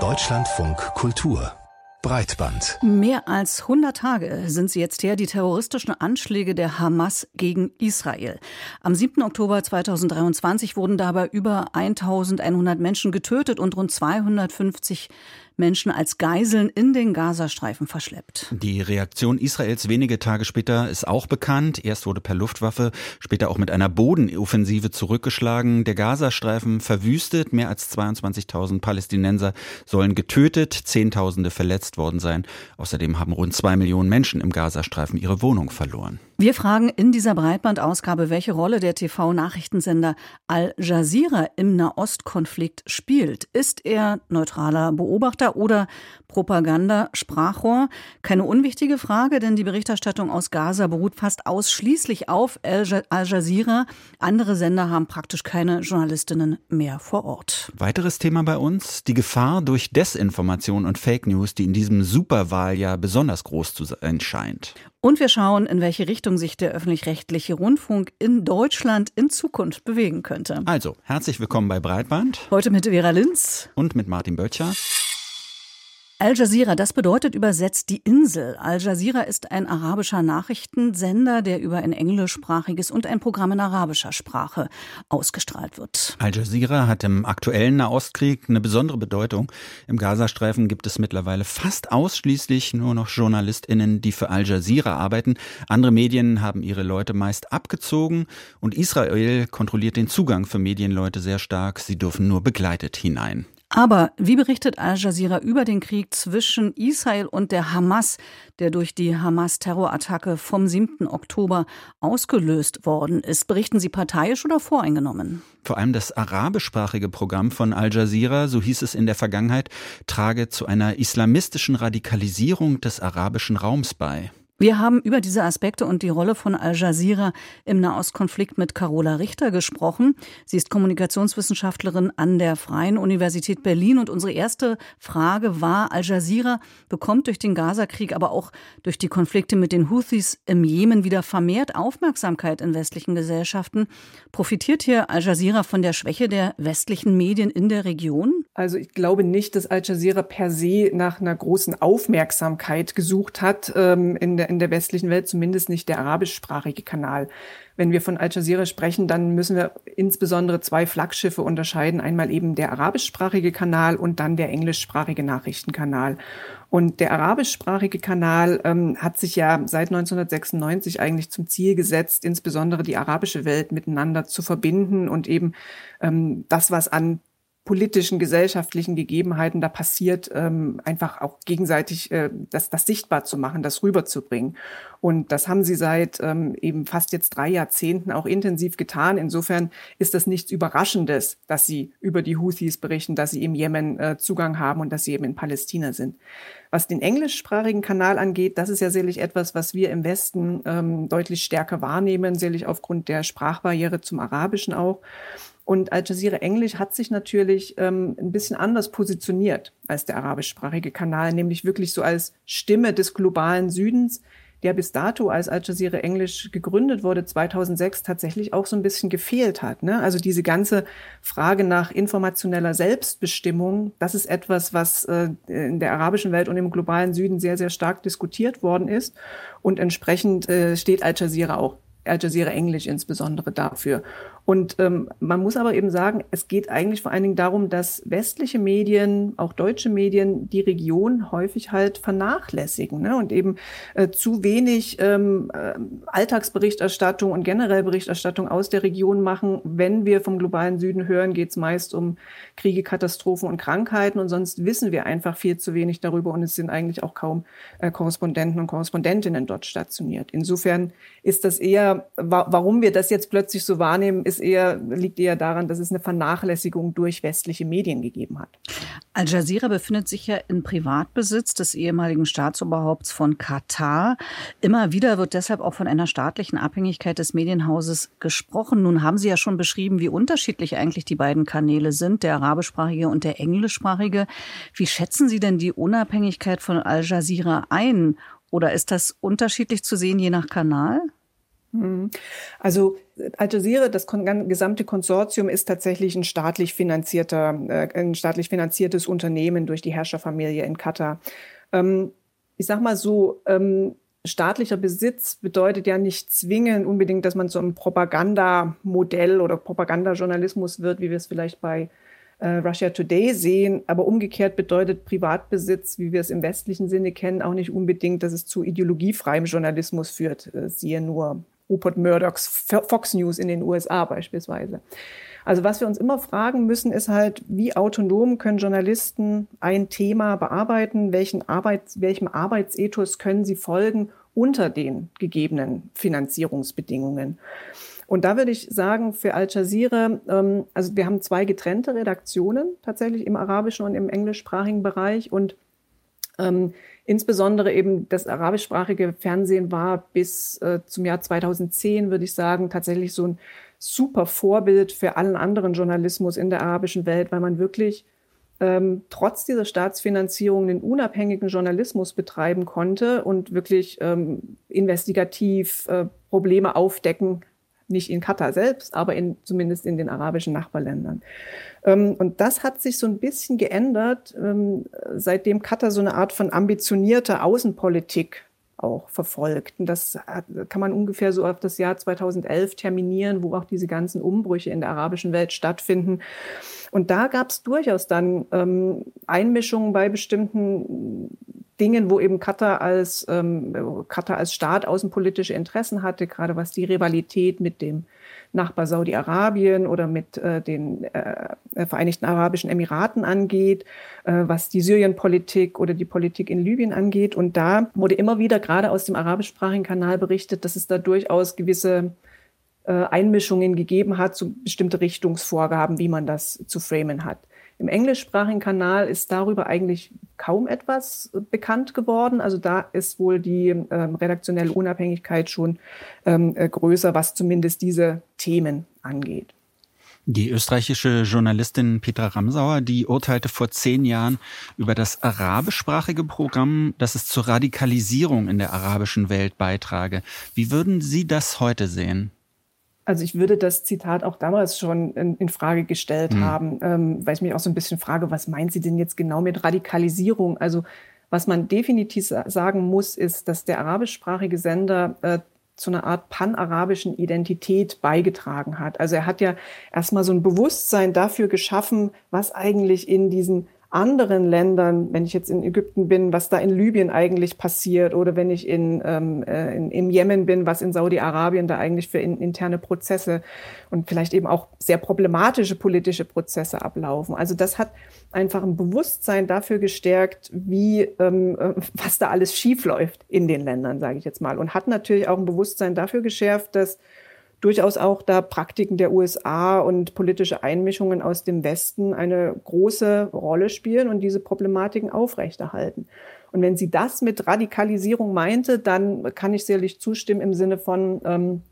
Deutschlandfunk Kultur Breitband. Mehr als 100 Tage sind sie jetzt her, die terroristischen Anschläge der Hamas gegen Israel. Am 7. Oktober 2023 wurden dabei über 1100 Menschen getötet und rund 250 Menschen als Geiseln in den Gazastreifen verschleppt. Die Reaktion Israels wenige Tage später ist auch bekannt. Erst wurde per Luftwaffe, später auch mit einer Bodenoffensive zurückgeschlagen. Der Gazastreifen verwüstet. Mehr als 22.000 Palästinenser sollen getötet, Zehntausende verletzt worden sein. Außerdem haben rund zwei Millionen Menschen im Gazastreifen ihre Wohnung verloren. Wir fragen in dieser Breitbandausgabe, welche Rolle der TV-Nachrichtensender Al Jazeera im Nahostkonflikt spielt. Ist er neutraler Beobachter oder Propaganda-Sprachrohr? Keine unwichtige Frage, denn die Berichterstattung aus Gaza beruht fast ausschließlich auf Al Jazeera. Andere Sender haben praktisch keine Journalistinnen mehr vor Ort. Weiteres Thema bei uns, die Gefahr durch Desinformation und Fake News, die in diesem Superwahljahr besonders groß zu sein scheint. Und wir schauen, in welche Richtung sich der öffentlich-rechtliche Rundfunk in Deutschland in Zukunft bewegen könnte. Also, herzlich willkommen bei Breitband. Heute mit Vera Linz. Und mit Martin Böttcher. Al Jazeera, das bedeutet übersetzt die Insel. Al Jazeera ist ein arabischer Nachrichtensender, der über ein englischsprachiges und ein Programm in arabischer Sprache ausgestrahlt wird. Al Jazeera hat im aktuellen Nahostkrieg eine besondere Bedeutung. Im Gazastreifen gibt es mittlerweile fast ausschließlich nur noch JournalistInnen, die für Al Jazeera arbeiten. Andere Medien haben ihre Leute meist abgezogen und Israel kontrolliert den Zugang für Medienleute sehr stark. Sie dürfen nur begleitet hinein. Aber wie berichtet Al Jazeera über den Krieg zwischen Israel und der Hamas, der durch die Hamas-Terrorattacke vom 7. Oktober ausgelöst worden ist? Berichten Sie parteiisch oder voreingenommen? Vor allem das arabischsprachige Programm von Al Jazeera, so hieß es in der Vergangenheit, trage zu einer islamistischen Radikalisierung des arabischen Raums bei. Wir haben über diese Aspekte und die Rolle von Al Jazeera im Nahostkonflikt mit Carola Richter gesprochen. Sie ist Kommunikationswissenschaftlerin an der Freien Universität Berlin und unsere erste Frage war, Al Jazeera bekommt durch den Gazakrieg, aber auch durch die Konflikte mit den Houthis im Jemen wieder vermehrt Aufmerksamkeit in westlichen Gesellschaften. Profitiert hier Al Jazeera von der Schwäche der westlichen Medien in der Region? Also ich glaube nicht, dass Al Jazeera per se nach einer großen Aufmerksamkeit gesucht hat ähm, in der in der westlichen Welt, zumindest nicht der arabischsprachige Kanal. Wenn wir von Al Jazeera sprechen, dann müssen wir insbesondere zwei Flaggschiffe unterscheiden. Einmal eben der arabischsprachige Kanal und dann der englischsprachige Nachrichtenkanal. Und der arabischsprachige Kanal ähm, hat sich ja seit 1996 eigentlich zum Ziel gesetzt, insbesondere die arabische Welt miteinander zu verbinden und eben ähm, das, was an politischen, gesellschaftlichen Gegebenheiten da passiert, ähm, einfach auch gegenseitig äh, das, das sichtbar zu machen, das rüberzubringen. Und das haben sie seit ähm, eben fast jetzt drei Jahrzehnten auch intensiv getan. Insofern ist das nichts Überraschendes, dass sie über die Houthis berichten, dass sie im Jemen äh, Zugang haben und dass sie eben in Palästina sind. Was den englischsprachigen Kanal angeht, das ist ja sicherlich etwas, was wir im Westen ähm, deutlich stärker wahrnehmen, sicherlich aufgrund der Sprachbarriere zum Arabischen auch. Und Al Jazeera Englisch hat sich natürlich ähm, ein bisschen anders positioniert als der arabischsprachige Kanal, nämlich wirklich so als Stimme des globalen Südens, der bis dato, als Al Jazeera Englisch gegründet wurde, 2006 tatsächlich auch so ein bisschen gefehlt hat. Ne? Also diese ganze Frage nach informationeller Selbstbestimmung, das ist etwas, was äh, in der arabischen Welt und im globalen Süden sehr, sehr stark diskutiert worden ist. Und entsprechend äh, steht Al Jazeera auch Al Jazeera Englisch insbesondere dafür. Und ähm, man muss aber eben sagen, es geht eigentlich vor allen Dingen darum, dass westliche Medien, auch deutsche Medien, die Region häufig halt vernachlässigen ne? und eben äh, zu wenig ähm, äh, Alltagsberichterstattung und generell Berichterstattung aus der Region machen. Wenn wir vom globalen Süden hören, geht es meist um Kriege, Katastrophen und Krankheiten und sonst wissen wir einfach viel zu wenig darüber und es sind eigentlich auch kaum äh, Korrespondenten und Korrespondentinnen dort stationiert. Insofern ist das eher, wa warum wir das jetzt plötzlich so wahrnehmen, ist eher, liegt eher daran, dass es eine Vernachlässigung durch westliche Medien gegeben hat. Al Jazeera befindet sich ja in Privatbesitz des ehemaligen Staatsoberhaupts von Katar. Immer wieder wird deshalb auch von einer staatlichen Abhängigkeit des Medienhauses gesprochen. Nun haben Sie ja schon beschrieben, wie unterschiedlich eigentlich die beiden Kanäle sind, der arabischsprachige und der englischsprachige. Wie schätzen Sie denn die Unabhängigkeit von Al Jazeera ein? Oder ist das unterschiedlich zu sehen je nach Kanal? Hm. Also Al Jazeera, das gesamte Konsortium ist tatsächlich ein staatlich finanzierter, äh, ein staatlich finanziertes Unternehmen durch die Herrscherfamilie in Katar. Ähm, ich sag mal so, ähm, staatlicher Besitz bedeutet ja nicht zwingend unbedingt, dass man zu einem Propagandamodell oder Propagandajournalismus wird, wie wir es vielleicht bei äh, Russia Today sehen. Aber umgekehrt bedeutet Privatbesitz, wie wir es im westlichen Sinne kennen, auch nicht unbedingt, dass es zu ideologiefreiem Journalismus führt. Äh, siehe nur Rupert Murdochs Fox News in den USA beispielsweise. Also was wir uns immer fragen müssen, ist halt, wie autonom können Journalisten ein Thema bearbeiten, welchen Arbeits, welchem Arbeitsethos können sie folgen unter den gegebenen Finanzierungsbedingungen. Und da würde ich sagen, für Al Jazeera, ähm, also wir haben zwei getrennte Redaktionen tatsächlich im arabischen und im englischsprachigen Bereich und ähm, insbesondere eben das arabischsprachige Fernsehen war bis äh, zum Jahr 2010, würde ich sagen, tatsächlich so ein super Vorbild für allen anderen Journalismus in der arabischen Welt, weil man wirklich ähm, trotz dieser Staatsfinanzierung den unabhängigen Journalismus betreiben konnte und wirklich ähm, investigativ äh, Probleme aufdecken nicht in Katar selbst, aber in, zumindest in den arabischen Nachbarländern. Ähm, und das hat sich so ein bisschen geändert, ähm, seitdem Katar so eine Art von ambitionierter Außenpolitik auch verfolgt. Und das kann man ungefähr so auf das Jahr 2011 terminieren, wo auch diese ganzen Umbrüche in der arabischen Welt stattfinden. Und da gab es durchaus dann ähm, Einmischungen bei bestimmten Dingen, wo eben Katar als, ähm, Katar als Staat außenpolitische Interessen hatte, gerade was die Rivalität mit dem Nachbar Saudi-Arabien oder mit äh, den äh, Vereinigten Arabischen Emiraten angeht, äh, was die Syrien-Politik oder die Politik in Libyen angeht. Und da wurde immer wieder gerade aus dem arabischsprachigen Kanal berichtet, dass es da durchaus gewisse äh, Einmischungen gegeben hat zu bestimmte Richtungsvorgaben, wie man das zu framen hat. Im englischsprachigen Kanal ist darüber eigentlich kaum etwas bekannt geworden. Also da ist wohl die ähm, redaktionelle Unabhängigkeit schon ähm, äh, größer, was zumindest diese Themen angeht. Die österreichische Journalistin Petra Ramsauer, die urteilte vor zehn Jahren über das arabischsprachige Programm, dass es zur Radikalisierung in der arabischen Welt beitrage. Wie würden Sie das heute sehen? Also ich würde das Zitat auch damals schon in, in Frage gestellt mhm. haben, ähm, weil ich mich auch so ein bisschen frage, was meint sie denn jetzt genau mit Radikalisierung? Also was man definitiv sagen muss, ist, dass der arabischsprachige Sender äh, zu einer Art panarabischen Identität beigetragen hat. Also er hat ja erstmal so ein Bewusstsein dafür geschaffen, was eigentlich in diesen anderen Ländern, wenn ich jetzt in Ägypten bin, was da in Libyen eigentlich passiert oder wenn ich in, ähm, äh, in, im Jemen bin, was in Saudi-Arabien da eigentlich für in, interne Prozesse und vielleicht eben auch sehr problematische politische Prozesse ablaufen. Also das hat einfach ein Bewusstsein dafür gestärkt, wie ähm, äh, was da alles schiefläuft in den Ländern, sage ich jetzt mal, und hat natürlich auch ein Bewusstsein dafür geschärft, dass durchaus auch da Praktiken der USA und politische Einmischungen aus dem Westen eine große Rolle spielen und diese Problematiken aufrechterhalten. Und wenn sie das mit Radikalisierung meinte, dann kann ich sicherlich zustimmen im Sinne von, ähm,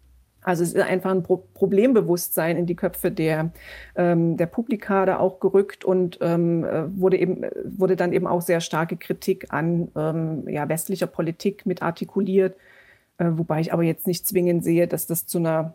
also es ist einfach ein Pro Problembewusstsein in die Köpfe der, ähm, der Publika da auch gerückt und ähm, wurde eben, wurde dann eben auch sehr starke Kritik an ähm, ja, westlicher Politik mit artikuliert. Äh, wobei ich aber jetzt nicht zwingend sehe, dass das zu einer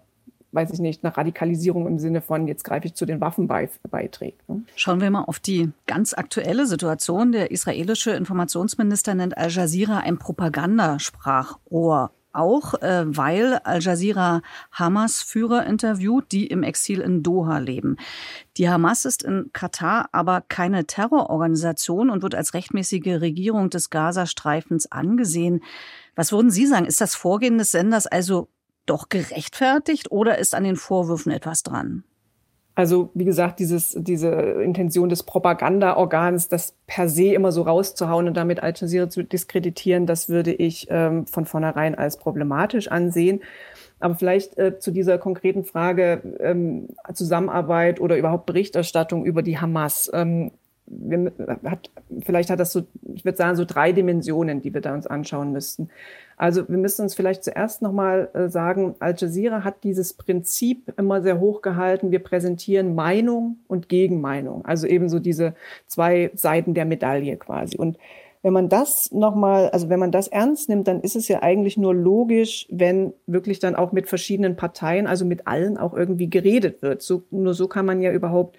weiß ich nicht, einer Radikalisierung im Sinne von, jetzt greife ich zu den Waffen bei, beiträgt. Ne? Schauen wir mal auf die ganz aktuelle Situation. Der israelische Informationsminister nennt Al Jazeera ein Propagandasprachrohr. Auch äh, weil Al Jazeera Hamas-Führer interviewt, die im Exil in Doha leben. Die Hamas ist in Katar aber keine Terrororganisation und wird als rechtmäßige Regierung des Gazastreifens angesehen. Was würden Sie sagen? Ist das Vorgehen des Senders also doch gerechtfertigt oder ist an den Vorwürfen etwas dran? Also wie gesagt, dieses, diese Intention des Propagandaorgans, das per se immer so rauszuhauen und damit Al Jazeera zu diskreditieren, das würde ich ähm, von vornherein als problematisch ansehen. Aber vielleicht äh, zu dieser konkreten Frage ähm, Zusammenarbeit oder überhaupt Berichterstattung über die Hamas. Ähm, wir, hat, vielleicht hat das so, ich würde sagen, so drei Dimensionen, die wir da uns anschauen müssten. Also wir müssen uns vielleicht zuerst nochmal äh, sagen, Al Jazeera hat dieses Prinzip immer sehr hoch gehalten. Wir präsentieren Meinung und Gegenmeinung. Also ebenso diese zwei Seiten der Medaille quasi. Und Wenn man das nochmal, also wenn man das ernst nimmt, dann ist es ja eigentlich nur logisch, wenn wirklich dann auch mit verschiedenen Parteien, also mit allen auch irgendwie geredet wird. So, nur so kann man ja überhaupt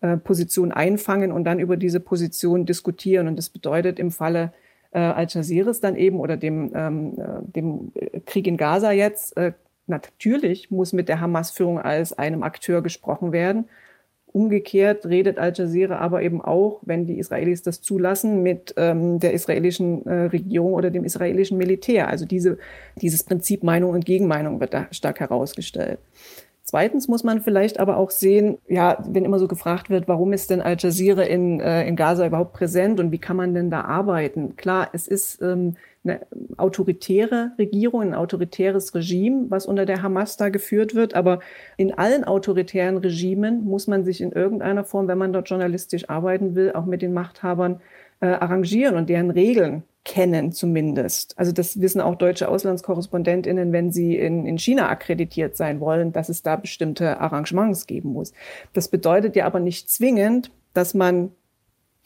äh, Position einfangen und dann über diese Position diskutieren. Und das bedeutet im Falle äh, Al-Jazeera dann eben oder dem, ähm, äh, dem Krieg in Gaza jetzt, äh, natürlich muss mit der Hamas-Führung als einem Akteur gesprochen werden. Umgekehrt redet Al Jazeera aber eben auch, wenn die Israelis das zulassen, mit ähm, der israelischen äh, Regierung oder dem israelischen Militär. Also diese, dieses Prinzip Meinung und Gegenmeinung wird da stark herausgestellt. Zweitens muss man vielleicht aber auch sehen, ja, wenn immer so gefragt wird, warum ist denn Al Jazeera in, äh, in Gaza überhaupt präsent und wie kann man denn da arbeiten? Klar, es ist ähm, eine autoritäre Regierung, ein autoritäres Regime, was unter der Hamas da geführt wird. Aber in allen autoritären Regimen muss man sich in irgendeiner Form, wenn man dort journalistisch arbeiten will, auch mit den Machthabern äh, arrangieren und deren Regeln kennen zumindest. Also das wissen auch deutsche Auslandskorrespondentinnen, wenn sie in, in China akkreditiert sein wollen, dass es da bestimmte Arrangements geben muss. Das bedeutet ja aber nicht zwingend, dass man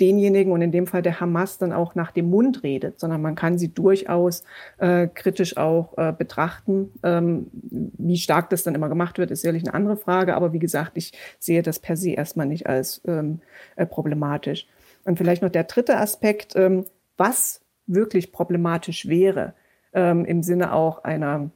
denjenigen und in dem Fall der Hamas dann auch nach dem Mund redet, sondern man kann sie durchaus äh, kritisch auch äh, betrachten. Ähm, wie stark das dann immer gemacht wird, ist sicherlich eine andere Frage, aber wie gesagt, ich sehe das per se erstmal nicht als ähm, äh, problematisch. Und vielleicht noch der dritte Aspekt, ähm, was wirklich problematisch wäre, ähm, im Sinne auch einer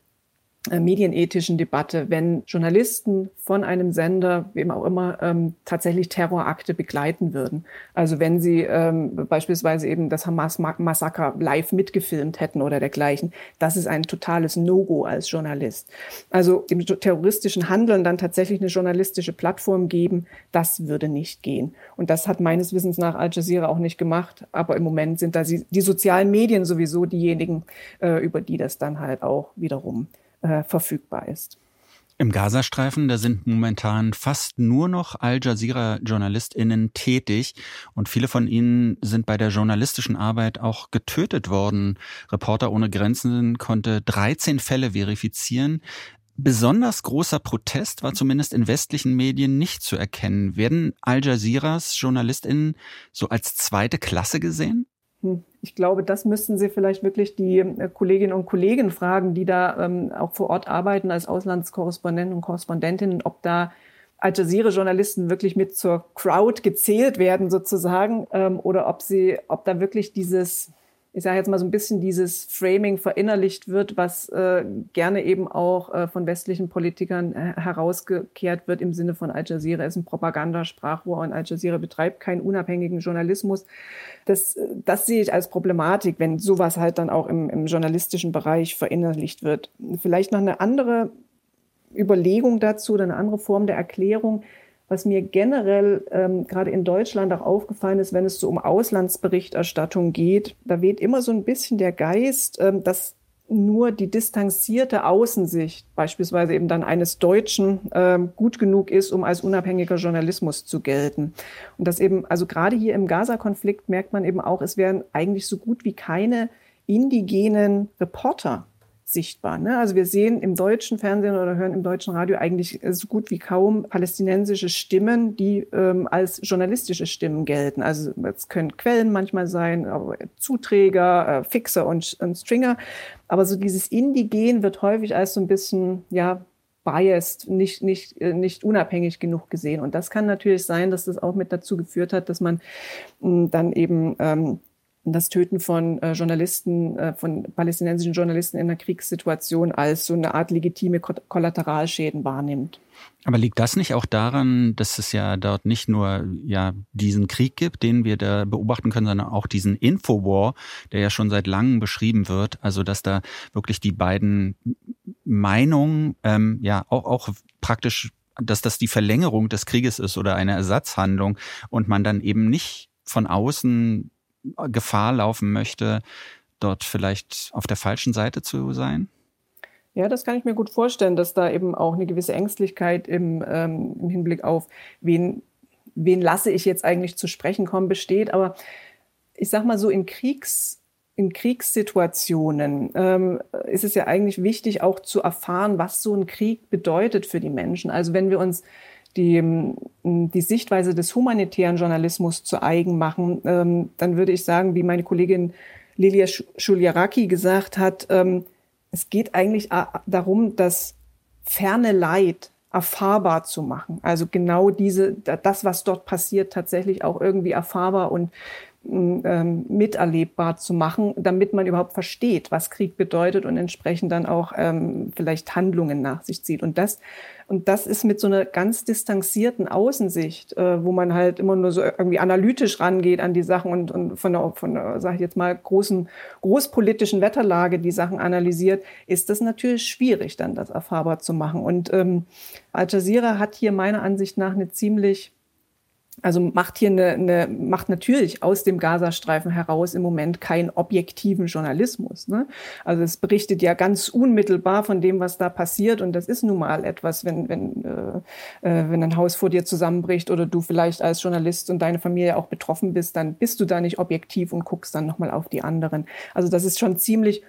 medienethischen Debatte, wenn Journalisten von einem Sender, wem auch immer, ähm, tatsächlich Terrorakte begleiten würden. Also wenn sie ähm, beispielsweise eben das Hamas-Massaker live mitgefilmt hätten oder dergleichen. Das ist ein totales No-Go als Journalist. Also dem terroristischen Handeln dann tatsächlich eine journalistische Plattform geben, das würde nicht gehen. Und das hat meines Wissens nach Al Jazeera auch nicht gemacht. Aber im Moment sind da die sozialen Medien sowieso diejenigen, äh, über die das dann halt auch wiederum äh, verfügbar ist. Im Gazastreifen, da sind momentan fast nur noch Al Jazeera-JournalistInnen tätig und viele von ihnen sind bei der journalistischen Arbeit auch getötet worden. Reporter ohne Grenzen konnte 13 Fälle verifizieren. Besonders großer Protest war zumindest in westlichen Medien nicht zu erkennen. Werden Al Jazeeras JournalistInnen so als zweite Klasse gesehen? Hm, ich glaube, das müssten Sie vielleicht wirklich die äh, Kolleginnen und Kollegen fragen, die da ähm, auch vor Ort arbeiten als Auslandskorrespondenten und Korrespondentinnen, ob da Al Jazeera-Journalisten wirklich mit zur Crowd gezählt werden sozusagen ähm, oder ob sie, ob da wirklich dieses ich sage jetzt mal so ein bisschen dieses Framing verinnerlicht wird, was äh, gerne eben auch äh, von westlichen Politikern äh, herausgekehrt wird im Sinne von Al Jazeera ist ein Propagandasprachrohr und Al Jazeera betreibt keinen unabhängigen Journalismus. Das, das sehe ich als Problematik, wenn sowas halt dann auch im, im journalistischen Bereich verinnerlicht wird. Vielleicht noch eine andere Überlegung dazu oder eine andere Form der Erklärung was mir generell ähm, gerade in Deutschland auch aufgefallen ist, wenn es so um Auslandsberichterstattung geht, da weht immer so ein bisschen der Geist, ähm, dass nur die distanzierte Außensicht, beispielsweise eben dann eines Deutschen, ähm, gut genug ist, um als unabhängiger Journalismus zu gelten. Und das eben, also gerade hier im Gaza-Konflikt merkt man eben auch, es werden eigentlich so gut wie keine indigenen Reporter sichtbar. Ne? Also wir sehen im deutschen Fernsehen oder hören im deutschen Radio eigentlich so gut wie kaum palästinensische Stimmen, die ähm, als journalistische Stimmen gelten. Also es können Quellen manchmal sein, Zuträger, äh, Fixer und, und Stringer. Aber so dieses Indigen wird häufig als so ein bisschen, ja, biased, nicht, nicht, äh, nicht unabhängig genug gesehen. Und das kann natürlich sein, dass das auch mit dazu geführt hat, dass man mh, hm, dann eben ähm, das Töten von äh, Journalisten, äh, von palästinensischen Journalisten in einer Kriegssituation als so eine Art legitime Kollateralschäden wahrnimmt. Aber liegt das nicht auch daran, dass es ja dort nicht nur ja diesen Krieg gibt, den wir da beobachten können, sondern auch diesen Infowar, der ja schon seit langem beschrieben wird, also dass da wirklich die beiden Meinungen ähm, ja auch, auch praktisch, dass das die Verlängerung des Krieges ist oder eine Ersatzhandlung und man dann eben nicht von außen Gefahr laufen möchte, dort vielleicht auf der falschen Seite zu sein? Ja, das kann ich mir gut vorstellen, dass da eben auch eine gewisse Ängstlichkeit im, ähm, im Hinblick auf, wen, wen lasse ich jetzt eigentlich zu sprechen kommen, besteht. Aber ich sag mal so, in Kriegs, in Kriegssituationen ähm, ist es ja eigentlich wichtig, auch zu erfahren, was so ein Krieg bedeutet für die Menschen. Also wenn wir uns die, die Sichtweise des humanitären Journalismus zu eigen machen, ähm, dann würde ich sagen, wie meine Kollegin Lilia Schuliaraki gesagt hat, ähm, es geht eigentlich darum, das ferne Leid erfahrbar zu machen. Also genau diese, das, was dort passiert, tatsächlich auch irgendwie erfahrbar und ähm, miterlebbar zu machen, damit man überhaupt versteht, was Krieg bedeutet und entsprechend dann auch ähm, vielleicht Handlungen nach sich zieht. Und das, und das ist mit so einer ganz distanzierten Außensicht, äh, wo man halt immer nur so irgendwie analytisch rangeht an die Sachen und, und von der, von der, sag ich jetzt mal, großen, großpolitischen Wetterlage die Sachen analysiert, ist das natürlich schwierig, dann das erfahrbar zu machen. Und ähm, Al Jazeera hat hier meiner Ansicht nach eine ziemlich also macht hier eine, eine, macht natürlich aus dem Gazastreifen heraus im Moment keinen objektiven Journalismus. Ne? Also es berichtet ja ganz unmittelbar von dem, was da passiert. Und das ist nun mal etwas, wenn, wenn, äh, äh, wenn ein Haus vor dir zusammenbricht oder du vielleicht als Journalist und deine Familie auch betroffen bist, dann bist du da nicht objektiv und guckst dann nochmal auf die anderen. Also das ist schon ziemlich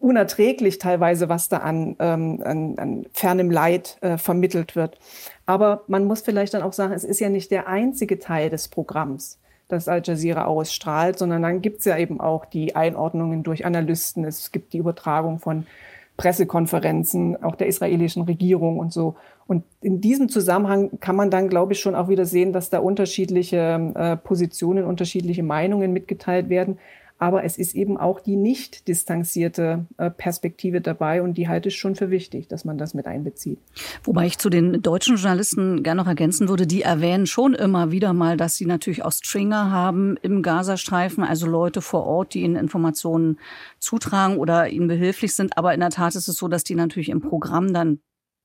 unerträglich teilweise, was da an, ähm, an, an fernem Leid äh, vermittelt wird. Aber man muss vielleicht dann auch sagen, es ist ja nicht der einzige Teil des Programms, das Al Jazeera ausstrahlt, sondern dann gibt es ja eben auch die Einordnungen durch Analysten. Es gibt die Übertragung von Pressekonferenzen, auch der israelischen Regierung und so. Und in diesem Zusammenhang kann man dann, glaube ich, schon auch wieder sehen, dass da unterschiedliche äh, Positionen, unterschiedliche Meinungen mitgeteilt werden. Aber es ist eben auch die nicht distanzierte äh, Perspektive dabei und die halte ich schon für wichtig, dass man das mit einbezieht. Wobei ich zu den deutschen Journalisten gerne noch ergänzen würde, die erwähnen schon immer wieder mal, dass sie natürlich auch Stringer haben im Gazastreifen, also Leute vor Ort, die ihnen Informationen zutragen oder ihnen behilflich sind. Aber in der Tat ist es so, dass die natürlich im Programm dann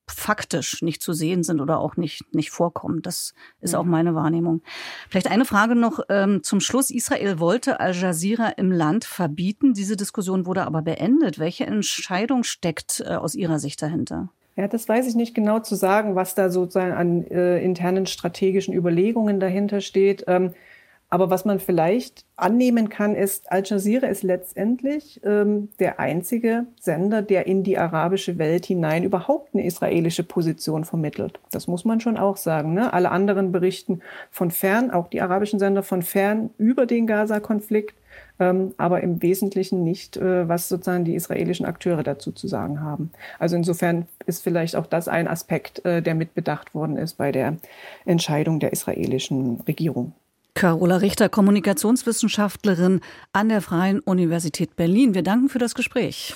faktisch nicht zu sehen sind oder auch nicht, nicht vorkommen. Das ist ja. auch meine Wahrnehmung. Vielleicht eine Frage noch ähm, zum Schluss. Israel wollte Al Jazeera im Land verbieten. Diese Diskussion wurde aber beendet. Welche Entscheidung steckt äh, aus Ihrer Sicht dahinter? Ja, das weiß ich nicht genau zu sagen, was da sozusagen an äh, internen strategischen Überlegungen dahinter steht. Ähm, aber was man vielleicht annehmen kann, ist, Al Jazeera ist letztendlich ähm, der einzige Sender, der in die arabische Welt hinein überhaupt eine israelische Position vermittelt. Das muss man schon auch sagen. Ne? Alle anderen berichten von fern, auch die arabischen Sender von fern über den Gaza-Konflikt, ähm, aber im Wesentlichen nicht, äh, was sozusagen die israelischen Akteure dazu zu sagen haben. Also insofern ist vielleicht auch das ein Aspekt, äh, der mitbedacht worden ist bei der Entscheidung der israelischen Regierung. Carola Richter, Kommunikationswissenschaftlerin an der Freien Universität Berlin. Wir danken für das Gespräch.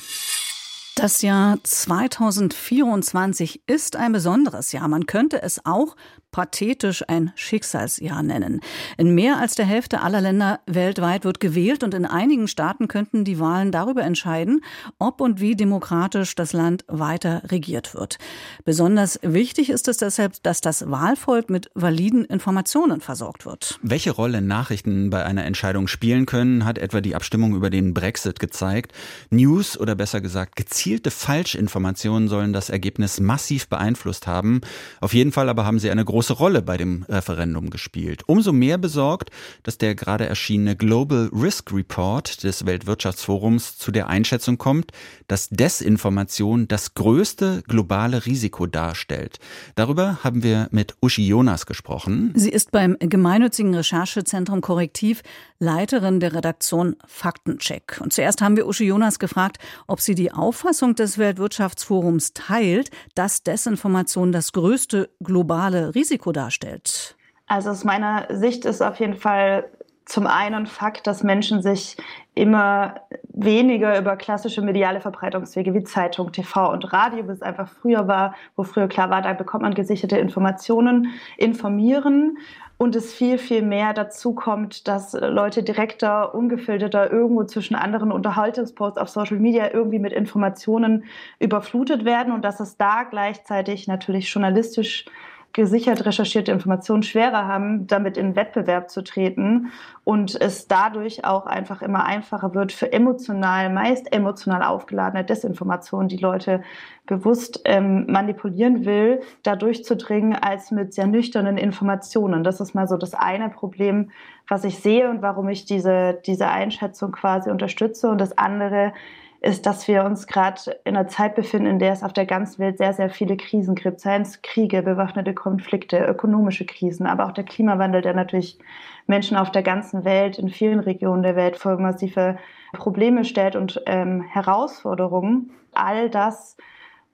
Das Jahr 2024 ist ein besonderes Jahr. Man könnte es auch pathetisch ein Schicksalsjahr nennen. In mehr als der Hälfte aller Länder weltweit wird gewählt und in einigen Staaten könnten die Wahlen darüber entscheiden, ob und wie demokratisch das Land weiter regiert wird. Besonders wichtig ist es deshalb, dass das Wahlvolk mit validen Informationen versorgt wird. Welche Rolle Nachrichten bei einer Entscheidung spielen können, hat etwa die Abstimmung über den Brexit gezeigt. News oder besser gesagt gezielte Falschinformationen sollen das Ergebnis massiv beeinflusst haben. Auf jeden Fall aber haben sie eine große große Rolle bei dem Referendum gespielt. Umso mehr besorgt, dass der gerade erschienene Global Risk Report des Weltwirtschaftsforums zu der Einschätzung kommt, dass Desinformation das größte globale Risiko darstellt. Darüber haben wir mit Uschi Jonas gesprochen. Sie ist beim gemeinnützigen Recherchezentrum Korrektiv Leiterin der Redaktion Faktencheck. Und zuerst haben wir Uschi Jonas gefragt, ob sie die Auffassung des Weltwirtschaftsforums teilt, dass Desinformation das größte globale Risiko Risiko darstellt? Also aus meiner Sicht ist auf jeden Fall zum einen Fakt, dass Menschen sich immer weniger über klassische mediale Verbreitungswege wie Zeitung, TV und Radio, wie es einfach früher war, wo früher klar war, da bekommt man gesicherte Informationen, informieren und es viel, viel mehr dazu kommt, dass Leute direkter, ungefilterter irgendwo zwischen anderen Unterhaltungsposts auf Social Media irgendwie mit Informationen überflutet werden und dass es da gleichzeitig natürlich journalistisch gesichert recherchierte Informationen schwerer haben, damit in Wettbewerb zu treten und es dadurch auch einfach immer einfacher wird für emotional, meist emotional aufgeladene Desinformation, die Leute bewusst ähm, manipulieren will, da durchzudringen als mit sehr nüchternen Informationen. Das ist mal so das eine Problem, was ich sehe und warum ich diese, diese Einschätzung quasi unterstütze. Und das andere ist, dass wir uns gerade in einer Zeit befinden, in der es auf der ganzen Welt sehr, sehr viele Krisen gibt. Seien es Kriege, bewaffnete Konflikte, ökonomische Krisen, aber auch der Klimawandel, der natürlich Menschen auf der ganzen Welt, in vielen Regionen der Welt vor massive Probleme stellt und ähm, Herausforderungen. All das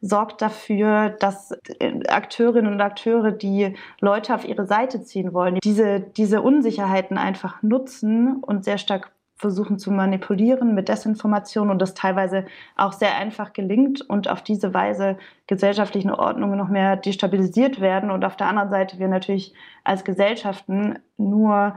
sorgt dafür, dass Akteurinnen und Akteure, die Leute auf ihre Seite ziehen wollen, diese, diese Unsicherheiten einfach nutzen und sehr stark versuchen zu manipulieren mit Desinformation und das teilweise auch sehr einfach gelingt und auf diese Weise gesellschaftlichen Ordnungen noch mehr destabilisiert werden und auf der anderen Seite wir natürlich als Gesellschaften nur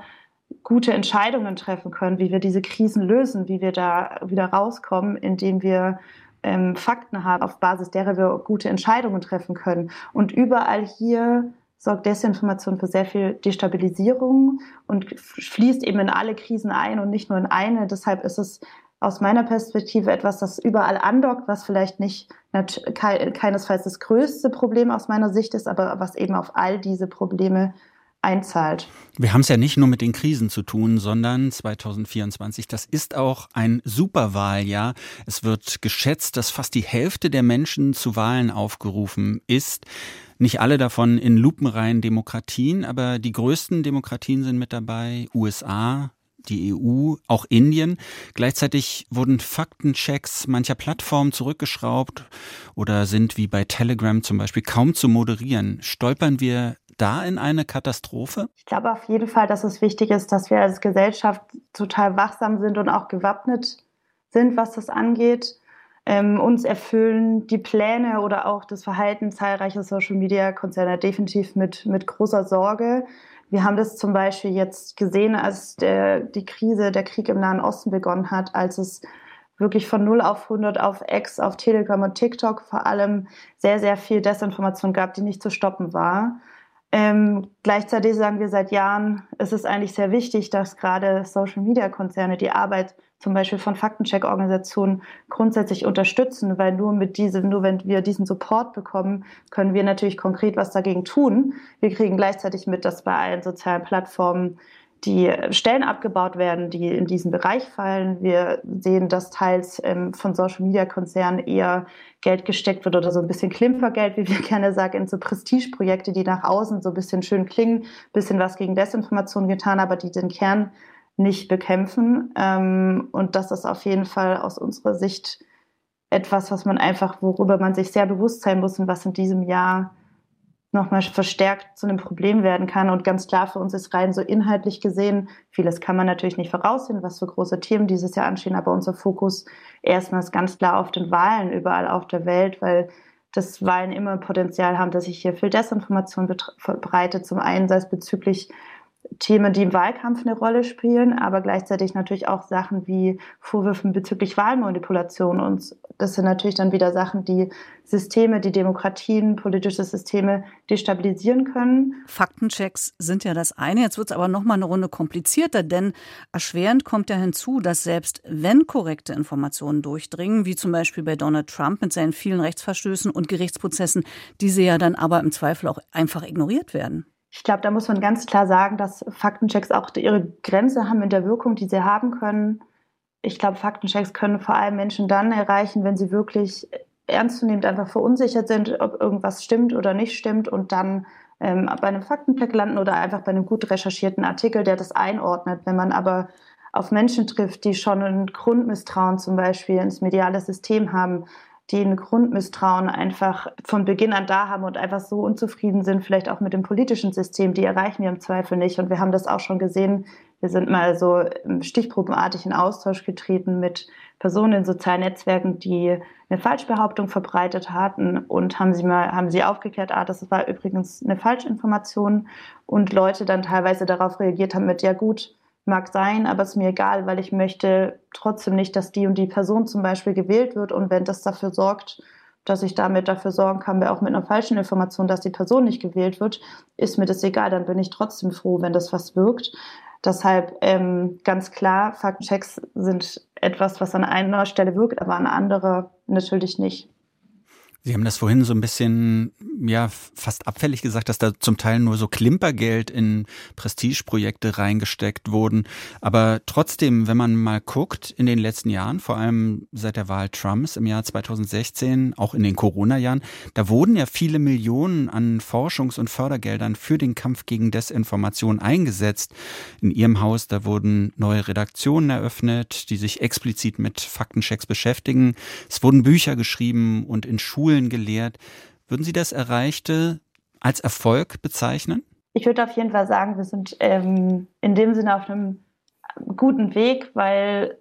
gute Entscheidungen treffen können, wie wir diese Krisen lösen, wie wir da wieder rauskommen, indem wir ähm, Fakten haben, auf Basis derer wir gute Entscheidungen treffen können. Und überall hier sorgt Desinformation für sehr viel Destabilisierung und fließt eben in alle Krisen ein und nicht nur in eine. Deshalb ist es aus meiner Perspektive etwas, das überall andockt, was vielleicht nicht keinesfalls das größte Problem aus meiner Sicht ist, aber was eben auf all diese Probleme einzahlt. Wir haben es ja nicht nur mit den Krisen zu tun, sondern 2024, das ist auch ein Superwahljahr. Es wird geschätzt, dass fast die Hälfte der Menschen zu Wahlen aufgerufen ist. Nicht alle davon in lupenreinen Demokratien, aber die größten Demokratien sind mit dabei. USA, die EU, auch Indien. Gleichzeitig wurden Faktenchecks mancher Plattformen zurückgeschraubt oder sind wie bei Telegram zum Beispiel kaum zu moderieren. Stolpern wir da in eine Katastrophe? Ich glaube auf jeden Fall, dass es wichtig ist, dass wir als Gesellschaft total wachsam sind und auch gewappnet sind, was das angeht ähm, uns erfüllen die Pläne oder auch das Verhalten zahlreicher Social-Media-Konzerne definitiv mit, mit großer Sorge. Wir haben das zum Beispiel jetzt gesehen, als der, die Krise, der Krieg im Nahen Osten begonnen hat, als es wirklich von 0 auf 100 auf X, auf Telegram und TikTok vor allem sehr, sehr viel Desinformation gab, die nicht zu stoppen war. Ähm, gleichzeitig sagen wir seit Jahren, es ist eigentlich sehr wichtig, dass gerade Social-Media-Konzerne die Arbeit zum Beispiel von Faktencheck-Organisationen grundsätzlich unterstützen, weil nur mit diesem, nur wenn wir diesen Support bekommen, können wir natürlich konkret was dagegen tun. Wir kriegen gleichzeitig mit, dass bei allen sozialen Plattformen die Stellen abgebaut werden, die in diesen Bereich fallen. Wir sehen, dass teils ähm, von Social-Media-Konzernen eher Geld gesteckt wird oder so ein bisschen Klimpergeld, wie wir gerne sagen, in so Prestigeprojekte, die nach außen so ein bisschen schön klingen, bisschen was gegen Desinformation getan, aber die den Kern nicht bekämpfen. Ähm, und das ist auf jeden Fall aus unserer Sicht etwas, was man einfach, worüber man sich sehr bewusst sein muss und was in diesem Jahr nochmal verstärkt zu einem Problem werden kann. Und ganz klar für uns ist rein so inhaltlich gesehen, vieles kann man natürlich nicht voraussehen, was für große Themen dieses Jahr anstehen, aber unser Fokus erstmal ist ganz klar auf den Wahlen überall auf der Welt, weil das Wahlen immer Potenzial haben, dass sich hier viel Desinformation verbreitet. Zum einen sei es bezüglich Themen, die im Wahlkampf eine Rolle spielen, aber gleichzeitig natürlich auch Sachen wie Vorwürfen bezüglich Wahlmanipulation. Und das sind natürlich dann wieder Sachen, die Systeme, die Demokratien, politische Systeme destabilisieren können. Faktenchecks sind ja das eine. Jetzt wird es aber noch mal eine Runde komplizierter, denn erschwerend kommt ja hinzu, dass selbst wenn korrekte Informationen durchdringen, wie zum Beispiel bei Donald Trump mit seinen vielen Rechtsverstößen und Gerichtsprozessen, diese ja dann aber im Zweifel auch einfach ignoriert werden. Ich glaube, da muss man ganz klar sagen, dass Faktenchecks auch ihre Grenze haben in der Wirkung, die sie haben können. Ich glaube, Faktenchecks können vor allem Menschen dann erreichen, wenn sie wirklich ernstzunehmend einfach verunsichert sind, ob irgendwas stimmt oder nicht stimmt und dann ähm, bei einem Faktencheck landen oder einfach bei einem gut recherchierten Artikel, der das einordnet. Wenn man aber auf Menschen trifft, die schon ein Grundmisstrauen zum Beispiel ins mediale System haben, die ein Grundmisstrauen einfach von Beginn an da haben und einfach so unzufrieden sind, vielleicht auch mit dem politischen System, die erreichen wir im Zweifel nicht. Und wir haben das auch schon gesehen. Wir sind mal so stichprobenartig in Austausch getreten mit Personen in sozialen Netzwerken, die eine Falschbehauptung verbreitet hatten und haben sie mal, haben sie aufgeklärt, ah, das war übrigens eine Falschinformation und Leute dann teilweise darauf reagiert haben mit, ja gut, mag sein, aber es ist mir egal, weil ich möchte trotzdem nicht, dass die und die Person zum Beispiel gewählt wird. Und wenn das dafür sorgt, dass ich damit dafür sorgen kann, auch mit einer falschen Information, dass die Person nicht gewählt wird, ist mir das egal. Dann bin ich trotzdem froh, wenn das was wirkt. Deshalb ähm, ganz klar, Faktenchecks sind etwas, was an einer Stelle wirkt, aber an anderer natürlich nicht. Sie haben das vorhin so ein bisschen, ja, fast abfällig gesagt, dass da zum Teil nur so Klimpergeld in Prestigeprojekte reingesteckt wurden. Aber trotzdem, wenn man mal guckt, in den letzten Jahren, vor allem seit der Wahl Trumps im Jahr 2016, auch in den Corona-Jahren, da wurden ja viele Millionen an Forschungs- und Fördergeldern für den Kampf gegen Desinformation eingesetzt. In Ihrem Haus, da wurden neue Redaktionen eröffnet, die sich explizit mit Faktenchecks beschäftigen. Es wurden Bücher geschrieben und in Schulen Schulen gelehrt. Würden Sie das Erreichte als Erfolg bezeichnen? Ich würde auf jeden Fall sagen, wir sind ähm, in dem Sinne auf einem guten Weg, weil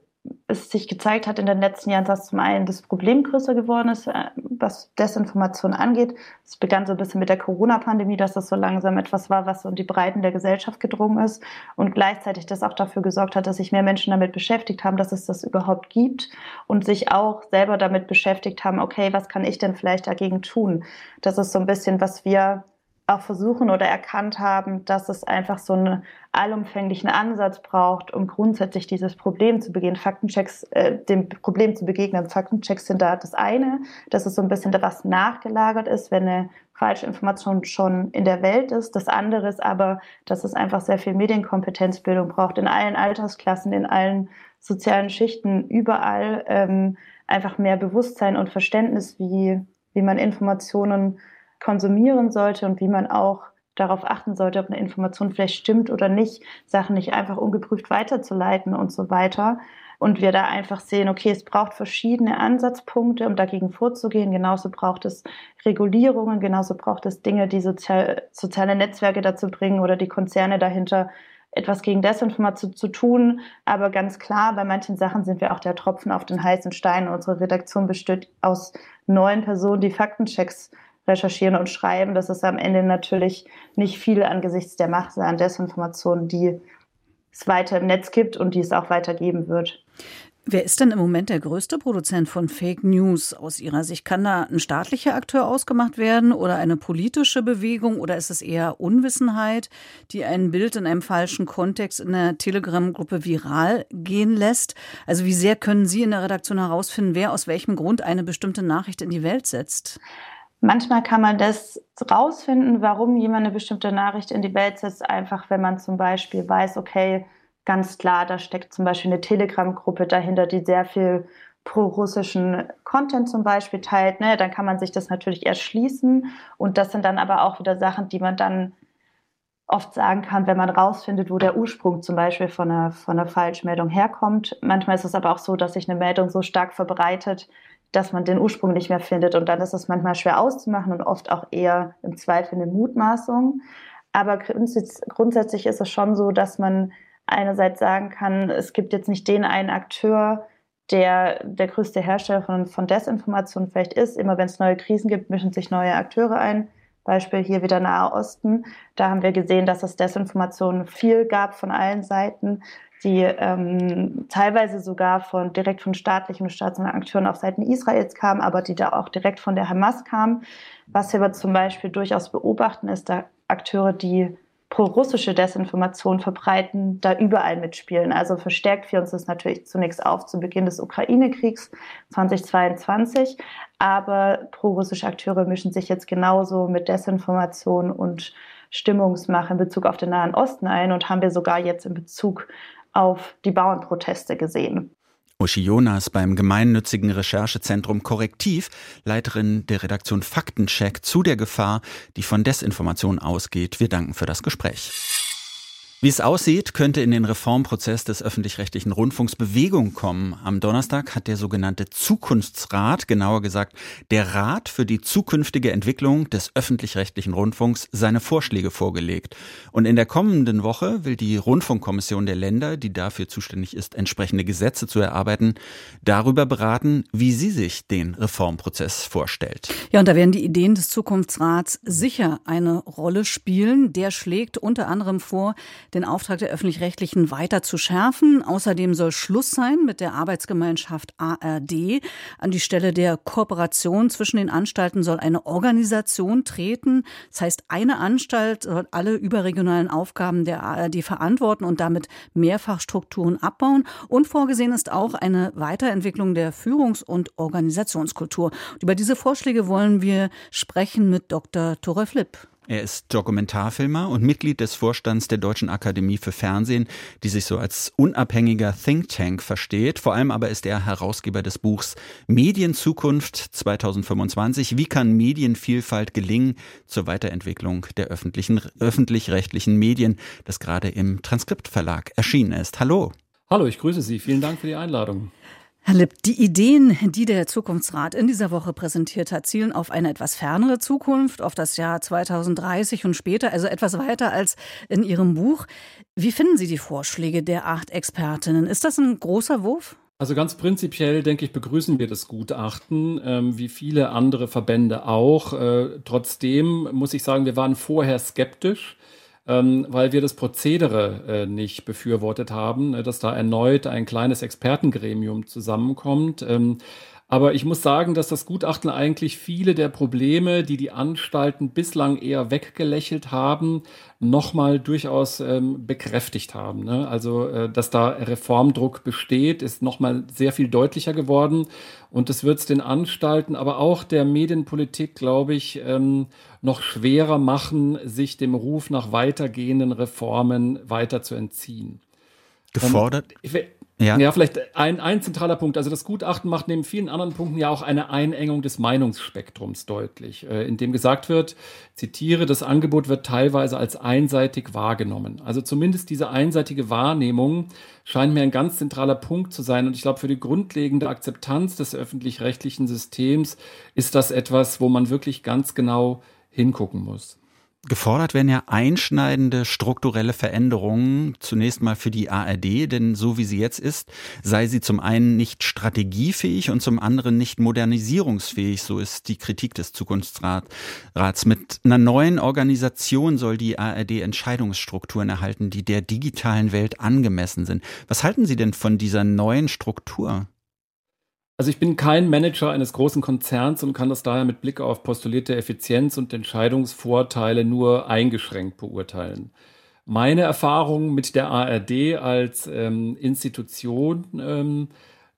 es sich gezeigt hat in den letzten Jahren, dass zum einen das Problem größer geworden ist, äh, was Desinformation angeht. Es begann so ein bisschen mit der Corona-Pandemie, dass das so langsam etwas war, was so in die Breiten der Gesellschaft gedrungen ist und gleichzeitig das auch dafür gesorgt hat, dass sich mehr Menschen damit beschäftigt haben, dass es das überhaupt gibt und sich auch selber damit beschäftigt haben, okay, was kann ich denn vielleicht dagegen tun? Das ist so ein bisschen, was wir auch versuchen oder erkannt haben, dass es einfach so einen allumfänglichen Ansatz braucht, um grundsätzlich dieses Problem zu begehen. Faktenchecks, äh, dem Problem zu begegnen. Faktenchecks sind da das eine, dass es so ein bisschen was nachgelagert ist, wenn eine falsche Information schon in der Welt ist. Das andere ist aber, dass es einfach sehr viel Medienkompetenzbildung braucht, in allen Altersklassen, in allen sozialen Schichten, überall ähm, einfach mehr Bewusstsein und Verständnis, wie, wie man Informationen konsumieren sollte und wie man auch darauf achten sollte, ob eine Information vielleicht stimmt oder nicht, Sachen nicht einfach ungeprüft weiterzuleiten und so weiter. Und wir da einfach sehen, okay, es braucht verschiedene Ansatzpunkte, um dagegen vorzugehen. Genauso braucht es Regulierungen, genauso braucht es Dinge, die sozial, soziale Netzwerke dazu bringen oder die Konzerne dahinter, etwas gegen Desinformation zu tun. Aber ganz klar, bei manchen Sachen sind wir auch der Tropfen auf den heißen Stein. Unsere Redaktion besteht aus neun Personen, die Faktenchecks recherchieren und schreiben. Das ist am Ende natürlich nicht viel angesichts der Macht an Desinformationen, die es weiter im Netz gibt und die es auch weitergeben wird. Wer ist denn im Moment der größte Produzent von Fake News aus Ihrer Sicht? Kann da ein staatlicher Akteur ausgemacht werden oder eine politische Bewegung oder ist es eher Unwissenheit, die ein Bild in einem falschen Kontext in der Telegram-Gruppe viral gehen lässt? Also wie sehr können Sie in der Redaktion herausfinden, wer aus welchem Grund eine bestimmte Nachricht in die Welt setzt? Manchmal kann man das rausfinden, warum jemand eine bestimmte Nachricht in die Welt setzt, einfach wenn man zum Beispiel weiß, okay, ganz klar, da steckt zum Beispiel eine Telegram-Gruppe dahinter, die sehr viel pro-russischen Content zum Beispiel teilt, ne, dann kann man sich das natürlich erschließen. Und das sind dann aber auch wieder Sachen, die man dann oft sagen kann, wenn man rausfindet, wo der Ursprung zum Beispiel von einer, von einer Falschmeldung herkommt. Manchmal ist es aber auch so, dass sich eine Meldung so stark verbreitet, dass man den Ursprung nicht mehr findet. Und dann ist es manchmal schwer auszumachen und oft auch eher im Zweifel eine Mutmaßung. Aber grundsätzlich ist es schon so, dass man einerseits sagen kann, es gibt jetzt nicht den einen Akteur, der der größte Hersteller von, von Desinformation vielleicht ist. Immer wenn es neue Krisen gibt, mischen sich neue Akteure ein. Beispiel hier wieder Nahe Osten. Da haben wir gesehen, dass es Desinformation viel gab von allen Seiten die ähm, teilweise sogar von direkt von staatlichen und staatlichen Akteuren auf Seiten Israels kamen, aber die da auch direkt von der Hamas kamen. Was wir aber zum Beispiel durchaus beobachten, ist, da Akteure, die pro-russische Desinformation verbreiten, da überall mitspielen. Also verstärkt wir uns das natürlich zunächst auf zu Beginn des Ukraine-Kriegs 2022, aber pro-russische Akteure mischen sich jetzt genauso mit Desinformation und Stimmungsmache in Bezug auf den Nahen Osten ein und haben wir sogar jetzt in Bezug auf die Bauernproteste gesehen. Uschi Jonas beim gemeinnützigen Recherchezentrum Korrektiv, Leiterin der Redaktion Faktencheck zu der Gefahr, die von Desinformation ausgeht. Wir danken für das Gespräch. Wie es aussieht, könnte in den Reformprozess des öffentlich-rechtlichen Rundfunks Bewegung kommen. Am Donnerstag hat der sogenannte Zukunftsrat, genauer gesagt der Rat für die zukünftige Entwicklung des öffentlich-rechtlichen Rundfunks, seine Vorschläge vorgelegt. Und in der kommenden Woche will die Rundfunkkommission der Länder, die dafür zuständig ist, entsprechende Gesetze zu erarbeiten, darüber beraten, wie sie sich den Reformprozess vorstellt. Ja, und da werden die Ideen des Zukunftsrats sicher eine Rolle spielen. Der schlägt unter anderem vor, den Auftrag der öffentlich-rechtlichen weiter zu schärfen. Außerdem soll Schluss sein mit der Arbeitsgemeinschaft ARD. An die Stelle der Kooperation zwischen den Anstalten soll eine Organisation treten. Das heißt, eine Anstalt soll alle überregionalen Aufgaben der ARD verantworten und damit Mehrfachstrukturen abbauen. Und vorgesehen ist auch eine Weiterentwicklung der Führungs- und Organisationskultur. Über diese Vorschläge wollen wir sprechen mit Dr. Tore Flipp. Er ist Dokumentarfilmer und Mitglied des Vorstands der Deutschen Akademie für Fernsehen, die sich so als unabhängiger Think Tank versteht. Vor allem aber ist er Herausgeber des Buchs Medienzukunft 2025. Wie kann Medienvielfalt gelingen zur Weiterentwicklung der öffentlichen, öffentlich-rechtlichen Medien, das gerade im Transkriptverlag erschienen ist? Hallo. Hallo, ich grüße Sie. Vielen Dank für die Einladung. Herr Lipp, die Ideen, die der Zukunftsrat in dieser Woche präsentiert hat, zielen auf eine etwas fernere Zukunft, auf das Jahr 2030 und später, also etwas weiter als in Ihrem Buch. Wie finden Sie die Vorschläge der acht Expertinnen? Ist das ein großer Wurf? Also ganz prinzipiell, denke ich, begrüßen wir das Gutachten, ähm, wie viele andere Verbände auch. Äh, trotzdem muss ich sagen, wir waren vorher skeptisch ähm, weil wir das Prozedere äh, nicht befürwortet haben, äh, dass da erneut ein kleines Expertengremium zusammenkommt. Ähm, aber ich muss sagen, dass das Gutachten eigentlich viele der Probleme, die die Anstalten bislang eher weggelächelt haben, nochmal durchaus ähm, bekräftigt haben. Ne? Also, äh, dass da Reformdruck besteht, ist nochmal sehr viel deutlicher geworden. Und es wird es den Anstalten, aber auch der Medienpolitik, glaube ich, ähm, noch schwerer machen, sich dem Ruf nach weitergehenden Reformen weiter zu entziehen. Gefordert? Ich, ja. ja, vielleicht ein, ein zentraler Punkt. Also das Gutachten macht neben vielen anderen Punkten ja auch eine Einengung des Meinungsspektrums deutlich, äh, in dem gesagt wird, zitiere, das Angebot wird teilweise als einseitig wahrgenommen. Also zumindest diese einseitige Wahrnehmung scheint mir ein ganz zentraler Punkt zu sein. Und ich glaube, für die grundlegende Akzeptanz des öffentlich-rechtlichen Systems ist das etwas, wo man wirklich ganz genau hingucken muss. Gefordert werden ja einschneidende strukturelle Veränderungen, zunächst mal für die ARD, denn so wie sie jetzt ist, sei sie zum einen nicht strategiefähig und zum anderen nicht modernisierungsfähig, so ist die Kritik des Zukunftsrats. Mit einer neuen Organisation soll die ARD Entscheidungsstrukturen erhalten, die der digitalen Welt angemessen sind. Was halten Sie denn von dieser neuen Struktur? Also ich bin kein Manager eines großen Konzerns und kann das daher mit Blick auf postulierte Effizienz und Entscheidungsvorteile nur eingeschränkt beurteilen. Meine Erfahrung mit der ARD als ähm, Institution ähm,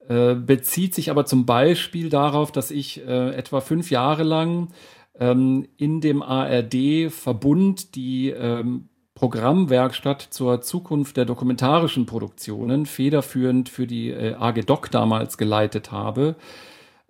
äh, bezieht sich aber zum Beispiel darauf, dass ich äh, etwa fünf Jahre lang ähm, in dem ARD-Verbund die ähm, Programmwerkstatt zur Zukunft der dokumentarischen Produktionen federführend für die äh, AG Doc damals geleitet habe.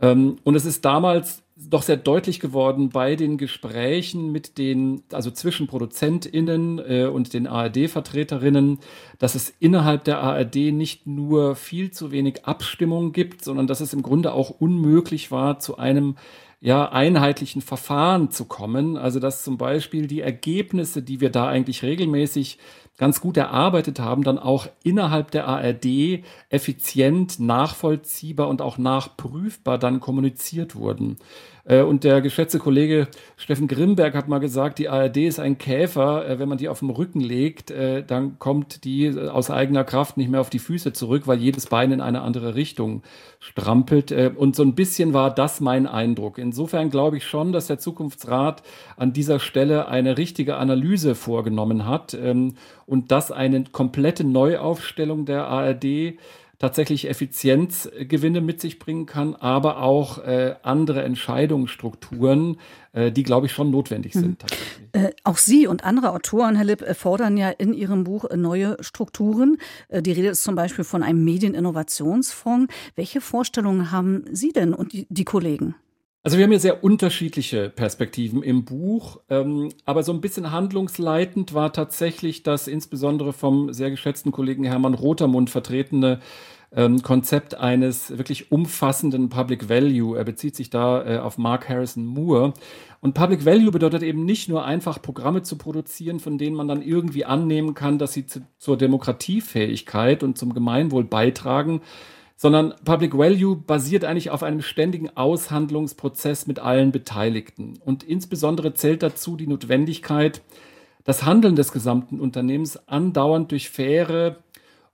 Ähm, und es ist damals doch sehr deutlich geworden bei den Gesprächen mit den, also zwischen ProduzentInnen äh, und den ARD-Vertreterinnen, dass es innerhalb der ARD nicht nur viel zu wenig Abstimmung gibt, sondern dass es im Grunde auch unmöglich war, zu einem ja, einheitlichen Verfahren zu kommen. Also dass zum Beispiel die Ergebnisse, die wir da eigentlich regelmäßig ganz gut erarbeitet haben, dann auch innerhalb der ARD effizient, nachvollziehbar und auch nachprüfbar dann kommuniziert wurden. Äh, und der geschätzte Kollege Steffen Grimberg hat mal gesagt, die ARD ist ein Käfer. Äh, wenn man die auf dem Rücken legt, äh, dann kommt die aus eigener Kraft nicht mehr auf die Füße zurück, weil jedes Bein in eine andere Richtung strampelt. Und so ein bisschen war das mein Eindruck. Insofern glaube ich schon, dass der Zukunftsrat an dieser Stelle eine richtige Analyse vorgenommen hat ähm, und dass eine komplette Neuaufstellung der ARD tatsächlich Effizienzgewinne mit sich bringen kann, aber auch äh, andere Entscheidungsstrukturen, äh, die, glaube ich, schon notwendig sind. Mhm. Äh, auch Sie und andere Autoren, Herr Lipp, äh, fordern ja in Ihrem Buch äh, neue Strukturen. Äh, die Rede ist zum Beispiel von einem Medieninnovationsfonds. Welche Vorstellungen haben Sie denn und die, die Kollegen? Also wir haben ja sehr unterschiedliche Perspektiven im Buch, ähm, aber so ein bisschen handlungsleitend war tatsächlich das insbesondere vom sehr geschätzten Kollegen Hermann Rotermund vertretene ähm, Konzept eines wirklich umfassenden Public Value. Er bezieht sich da äh, auf Mark Harrison Moore. Und Public Value bedeutet eben nicht nur einfach Programme zu produzieren, von denen man dann irgendwie annehmen kann, dass sie zu, zur Demokratiefähigkeit und zum Gemeinwohl beitragen, sondern Public Value basiert eigentlich auf einem ständigen Aushandlungsprozess mit allen Beteiligten. Und insbesondere zählt dazu die Notwendigkeit, das Handeln des gesamten Unternehmens andauernd durch faire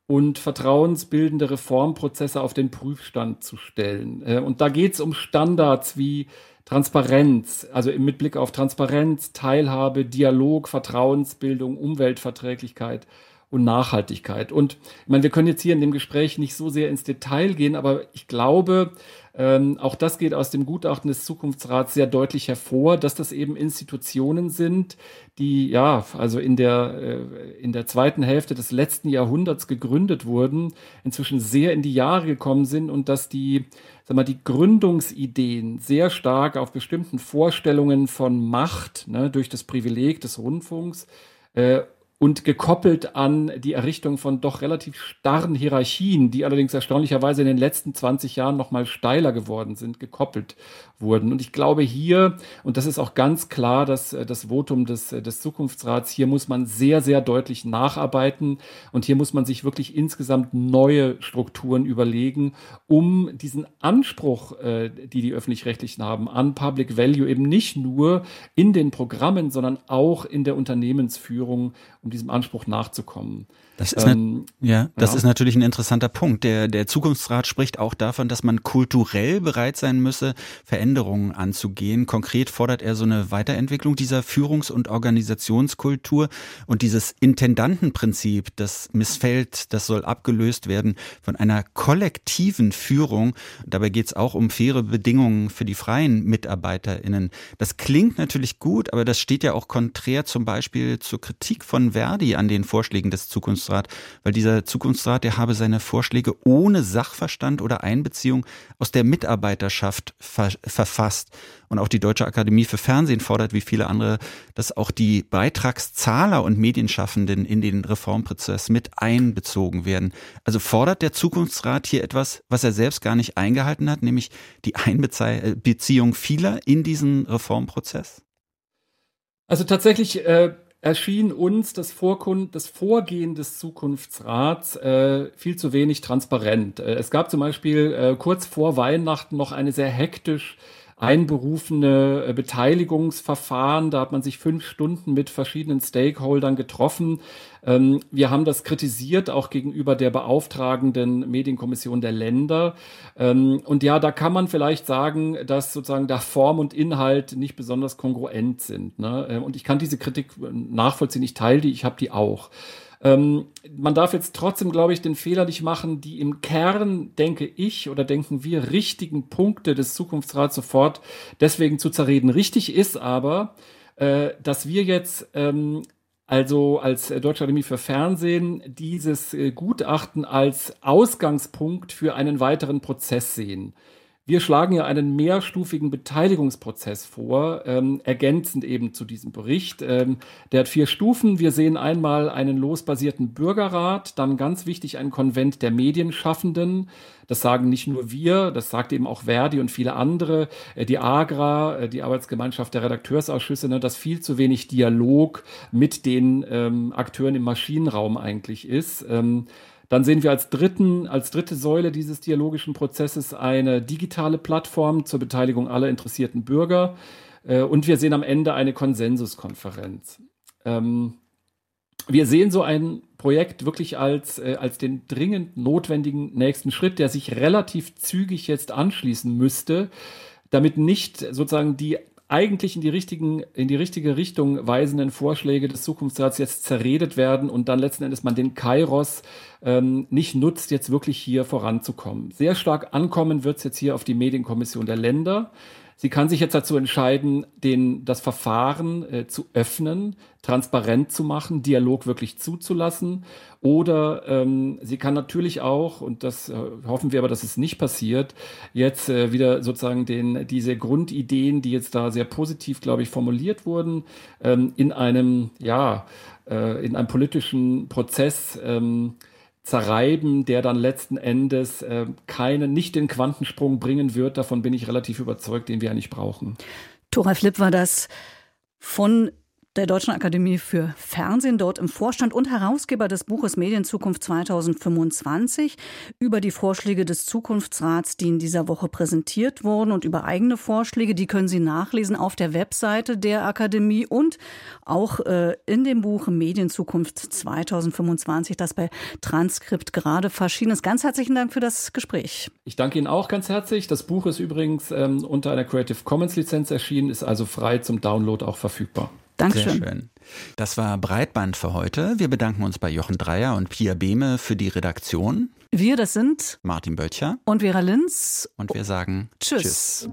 und vertrauensbildende Reformprozesse auf den Prüfstand zu stellen. Äh, und da geht es um Standards wie Transparenz, also mit Blick auf Transparenz, Teilhabe, Dialog, Vertrauensbildung, Umweltverträglichkeit und Nachhaltigkeit. Und ich meine, wir können jetzt hier in dem Gespräch nicht so sehr ins Detail gehen, aber ich glaube, ähm, auch das geht aus dem Gutachten des Zukunftsrats sehr deutlich hervor, dass das eben Institutionen sind, die ja, also in der, äh, in der zweiten Hälfte des letzten Jahrhunderts gegründet wurden, inzwischen sehr in die Jahre gekommen sind und dass die, sag mal, die Gründungsideen sehr stark auf bestimmten Vorstellungen von Macht ne, durch das Privileg des Rundfunks äh, und gekoppelt an die Errichtung von doch relativ starren Hierarchien, die allerdings erstaunlicherweise in den letzten 20 Jahren noch mal steiler geworden sind, gekoppelt wurden. Und ich glaube hier, und das ist auch ganz klar, dass äh, das Votum des, äh, des Zukunftsrats, hier muss man sehr, sehr deutlich nacharbeiten und hier muss man sich wirklich insgesamt neue Strukturen überlegen, um diesen Anspruch, äh, die die Öffentlich-Rechtlichen haben, an Public Value eben nicht nur in den Programmen, sondern auch in der Unternehmensführung um diesem Anspruch nachzukommen. Das ist, ähm, ja, das ja. ist natürlich ein interessanter Punkt. Der, der Zukunftsrat spricht auch davon, dass man kulturell bereit sein müsse, Veränderungen anzugehen. Konkret fordert er so eine Weiterentwicklung dieser Führungs- und Organisationskultur und dieses Intendantenprinzip, das missfällt, das soll abgelöst werden von einer kollektiven Führung. Dabei geht es auch um faire Bedingungen für die freien MitarbeiterInnen. Das klingt natürlich gut, aber das steht ja auch konträr zum Beispiel zur Kritik von Verdi an den Vorschlägen des Zukunftsrats. Zukunftsrat, weil dieser Zukunftsrat, der habe seine Vorschläge ohne Sachverstand oder Einbeziehung aus der Mitarbeiterschaft ver verfasst. Und auch die Deutsche Akademie für Fernsehen fordert, wie viele andere, dass auch die Beitragszahler und Medienschaffenden in den Reformprozess mit einbezogen werden. Also fordert der Zukunftsrat hier etwas, was er selbst gar nicht eingehalten hat, nämlich die Einbeziehung vieler in diesen Reformprozess? Also tatsächlich äh, erschien uns das, Vorkund, das Vorgehen des Zukunftsrats äh, viel zu wenig transparent. Äh, es gab zum Beispiel äh, kurz vor Weihnachten noch eine sehr hektisch einberufene äh, Beteiligungsverfahren. Da hat man sich fünf Stunden mit verschiedenen Stakeholdern getroffen. Ähm, wir haben das kritisiert, auch gegenüber der beauftragenden Medienkommission der Länder. Ähm, und ja, da kann man vielleicht sagen, dass sozusagen da Form und Inhalt nicht besonders kongruent sind. Ne? Ähm, und ich kann diese Kritik nachvollziehen, ich teile die, ich habe die auch. Ähm, man darf jetzt trotzdem, glaube ich, den Fehler nicht machen, die im Kern, denke ich oder denken wir, richtigen Punkte des Zukunftsrats sofort deswegen zu zerreden. Richtig ist aber, äh, dass wir jetzt ähm, also als Deutsche Akademie für Fernsehen dieses äh, Gutachten als Ausgangspunkt für einen weiteren Prozess sehen. Wir schlagen ja einen mehrstufigen Beteiligungsprozess vor, ähm, ergänzend eben zu diesem Bericht. Ähm, der hat vier Stufen. Wir sehen einmal einen losbasierten Bürgerrat, dann ganz wichtig ein Konvent der Medienschaffenden. Das sagen nicht nur wir, das sagt eben auch Verdi und viele andere, äh, die AGRA, äh, die Arbeitsgemeinschaft der Redakteursausschüsse, ne, dass viel zu wenig Dialog mit den ähm, Akteuren im Maschinenraum eigentlich ist. Ähm, dann sehen wir als, dritten, als dritte Säule dieses dialogischen Prozesses eine digitale Plattform zur Beteiligung aller interessierten Bürger. Äh, und wir sehen am Ende eine Konsensuskonferenz. Ähm, wir sehen so ein Projekt wirklich als, äh, als den dringend notwendigen nächsten Schritt, der sich relativ zügig jetzt anschließen müsste, damit nicht sozusagen die eigentlich in die, richtigen, in die richtige Richtung weisenden Vorschläge des Zukunftsrats jetzt zerredet werden und dann letzten Endes man den Kairos ähm, nicht nutzt, jetzt wirklich hier voranzukommen. Sehr stark ankommen wird es jetzt hier auf die Medienkommission der Länder. Sie kann sich jetzt dazu entscheiden, den, das Verfahren äh, zu öffnen, transparent zu machen, Dialog wirklich zuzulassen. Oder ähm, sie kann natürlich auch, und das äh, hoffen wir aber, dass es nicht passiert, jetzt äh, wieder sozusagen den, diese Grundideen, die jetzt da sehr positiv, glaube ich, formuliert wurden, ähm, in einem, ja, äh, in einem politischen Prozess ähm, zerreiben, der dann letzten Endes äh, keinen, nicht den Quantensprung bringen wird. Davon bin ich relativ überzeugt, den wir ja nicht brauchen. Thoralf Lipp war das von der Deutschen Akademie für Fernsehen, dort im Vorstand und Herausgeber des Buches Medienzukunft 2025 über die Vorschläge des Zukunftsrats, die in dieser Woche präsentiert wurden und über eigene Vorschläge. Die können Sie nachlesen auf der Webseite der Akademie und auch äh, in dem Buch Medienzukunft 2025, das bei Transkript gerade verschieden ist. Ganz herzlichen Dank für das Gespräch. Ich danke Ihnen auch ganz herzlich. Das Buch ist übrigens ähm, unter einer Creative Commons Lizenz erschienen, ist also frei zum Download auch verfügbar. Dankeschön. Sehr schön. Das war Breitband für heute. Wir bedanken uns bei Jochen Dreier und Pia Behme für die Redaktion. Wir, das sind Martin Böttcher und Vera Linz. und wir sagen Tschüss. Tschüss.